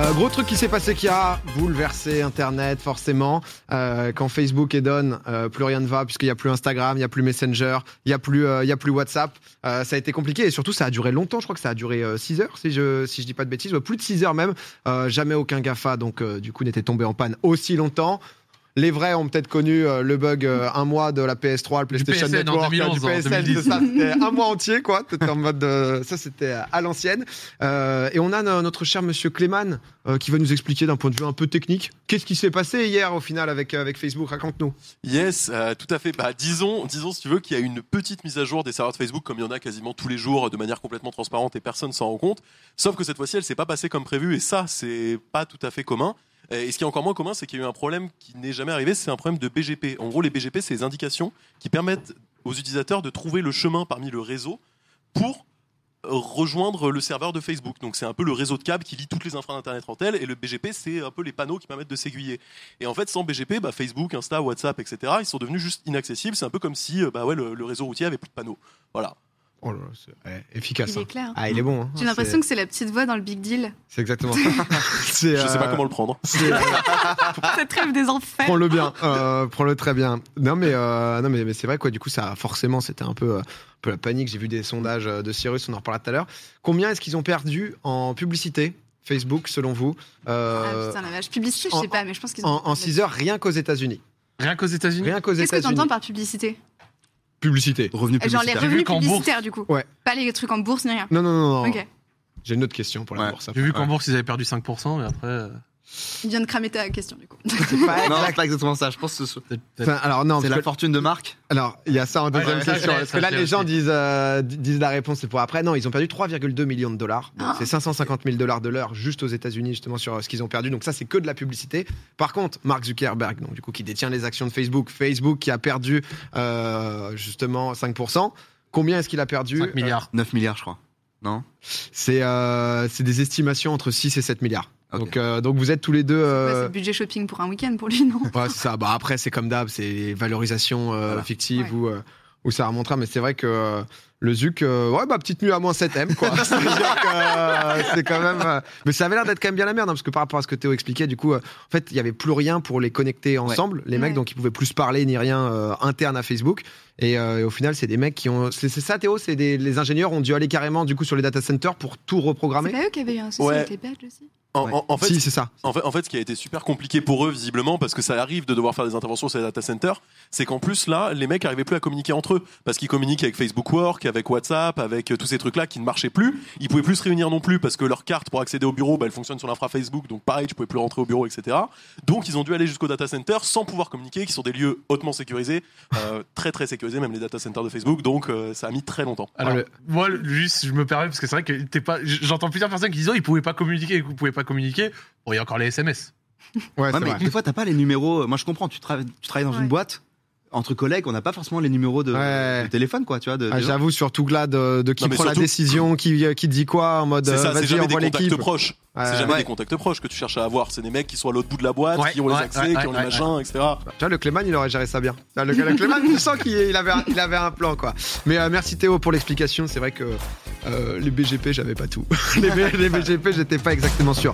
Euh, gros truc qui s'est passé qui a bouleversé Internet forcément. Euh, quand Facebook est done, euh, plus rien ne va puisqu'il n'y a plus Instagram, il n'y a plus Messenger, il n'y a, plus, WhatsApp. Ça a été compliqué et surtout ça a duré longtemps. Je crois que ça a duré 6 heures si je, si dis pas de bêtises. Plus de 6 heures même. Jamais aucun GAFA donc du coup n'était tombé en panne aussi longtemps. Les vrais ont peut-être connu euh, le bug euh, un mois de la PS3, le PlayStation PSN en Network, 2011, du en PSN, 2010. c'est ça, c'était un mois entier quoi. T'étais en mode, euh, ça c'était à l'ancienne. Euh, et on a no- notre cher Monsieur Cléman euh, qui va nous expliquer d'un point de vue un peu technique qu'est-ce qui s'est passé hier au final avec euh, avec Facebook. Raconte-nous. Yes, euh, tout à fait. Bah, disons, disons si tu veux qu'il y a une petite mise à jour des serveurs de Facebook, comme il y en a quasiment tous les jours, de manière complètement transparente et personne s'en rend compte. Sauf que cette fois-ci, elle s'est pas passée comme prévu, et ça, c'est pas tout à fait commun. Et ce qui est encore moins commun, c'est qu'il y a eu un problème qui n'est jamais arrivé, c'est un problème de BGP. En gros, les BGP, c'est les indications qui permettent aux utilisateurs de trouver le chemin parmi le réseau pour rejoindre le serveur de Facebook. Donc c'est un peu le réseau de câbles qui lie toutes les infras d'internet entre elles et le BGP c'est un peu les panneaux qui permettent de s'aiguiller. Et en fait sans BGP, bah, Facebook, Insta, WhatsApp, etc. Ils sont devenus juste inaccessibles. C'est un peu comme si euh, bah ouais le, le réseau routier avait plus de panneaux. Voilà. Oh là, là, c'est ouais, efficace. Il hein. est clair. Ah, il est bon. hein. J'ai l'impression C'est- que c'est la petite voix dans le Big Deal. c'est exactement. ça. c'est, Je sais pas euh, comment le prendre. c'est- Cette rêve des enfers. Prends-le bien, euh, prends-le très bien. Non mais euh, non mais, mais c'est vrai quoi. Du coup ça forcément c'était un peu euh, un peu la panique. J'ai vu des sondages euh, de Cyrus, on en reparlera tout à l'heure. Combien est-ce qu'ils ont perdu en publicité Facebook selon vous Ah euh, putain, la vache. Publicité, je en- sais pas, mais je pense qu'ils ont. en, en 6 heures rien qu'aux États-Unis. Rien qu'aux États-Unis. Rien qu'aux Qu'est-ce que États-Unis. t'entends par publicité? Publicité. Revenu Euh, Genre les revenus qu'en publicitaires, du coup. Ouais. Pas les trucs en bourse ni rien. Non non non. non. Ok. J'ai une autre question pour la Ouais. bourse. J'ai vu qu'en Ouais. bourse, ils avaient perdu 5%, mais après. euh, Il vient de cramer ta question, du coup. C'est pas Non, exact. c'est pas exactement ça. Je pense que Enfin, alors non. c'est la que- fortune de Marc. Alors, il y a ça en deuxième Ouais, question. Parce que là, les gens disent, euh, disent la réponse, c'est pour après. Non, ils ont perdu 3,2 millions de dollars. Ah. C'est 550 000 dollars de l'heure juste aux États-Unis, justement, sur euh, ce qu'ils ont perdu. Donc, ça, c'est que de la publicité. Par contre, Mark Zuckerberg, donc, du coup, qui détient les actions de Facebook, Facebook qui a perdu, euh, justement, 5%. Combien est-ce qu'il a perdu? 5 milliards. 9 milliards, je crois. Non C'est euh, c'est des estimations entre 6 et 7 milliards. Donc, euh, donc, vous êtes tous les deux. Ouais, euh, c'est le budget shopping pour un week-end pour lui, non Ouais, c'est ça. Bah, après, c'est comme d'hab, c'est les valorisations euh, Voilà. fictives Ouais. où, euh, où ça remontera. Mais c'est vrai que euh, le Zuc, euh, ouais, bah, petite nuit à moins 7M, quoi. Euh, c'est quand même. euh, mais ça avait l'air d'être quand même bien la merde, hein, parce que par rapport à ce que Théo expliquait, du coup, euh, en fait, il y avait plus rien pour les connecter ensemble, les mecs, Ouais. donc ils pouvaient plus se parler ni rien euh, interne à Facebook. Et, euh, et au final, c'est des mecs qui ont. C'est c'est ça, Théo C'est des les ingénieurs ont dû aller carrément, du coup, sur les data centers pour tout C'est reprogrammer pas eux qui avaient eu un souci Ouais. avec les badges aussi? En, Ouais. en- en fait, Si, c'est ça. En fait, en fait, ce qui a été super compliqué pour eux, visiblement, parce que ça arrive de devoir faire des interventions sur les data centers, c'est qu'en plus, là, les mecs n'arrivaient plus à communiquer entre eux. Parce qu'ils communiquent avec Facebook Work, avec WhatsApp, avec euh, tous ces trucs-là qui ne marchaient plus. Ils pouvaient plus se réunir non plus parce que leur carte pour accéder au bureau, bah, elle fonctionne sur l'infra Facebook. Donc, pareil, tu pouvais plus rentrer au bureau, etc. Donc, ils ont dû aller jusqu'au data center sans pouvoir communiquer, qui sont des lieux hautement sécurisés, euh, très très sécurisés, même les data centers de Facebook. Donc, euh, ça a mis très longtemps. Alors, moi, juste, je me permets, parce que c'est vrai que t'es pas. J'entends plusieurs personnes qui disent, oh, ils pouvaient pas communiquer, ils pouvaient pas communiquer. Bon, il y a encore les SMS. Ouais, mais vrai. des fois, t'as pas les numéros. Moi, je comprends. Tu, travailles- tu travailles dans Ouais. une boîte. Entre collègues, on n'a pas forcément les numéros de, Ouais. de téléphone, quoi, tu vois. Ah. J'avoue, surtout que là, de, de qui Non, prend la décision, qui, qui dit quoi, en mode C'est euh, ça, c'est jamais des contacts l'équipe. proches. Ouais. C'est jamais Ouais. des contacts proches que tu cherches à avoir. C'est des mecs qui sont à l'autre bout de la boîte, Ouais, qui ont les accès, ouais, qui ont ouais, les machins, etc. Tu vois, le Clément, il aurait géré ça bien. Le, le Clément, je sens qu'il il avait, un- il avait un plan, quoi. Mais euh, merci Théo pour l'explication. C'est vrai que euh, les BGP, j'avais pas tout. les, BGP, j'étais pas exactement sûr.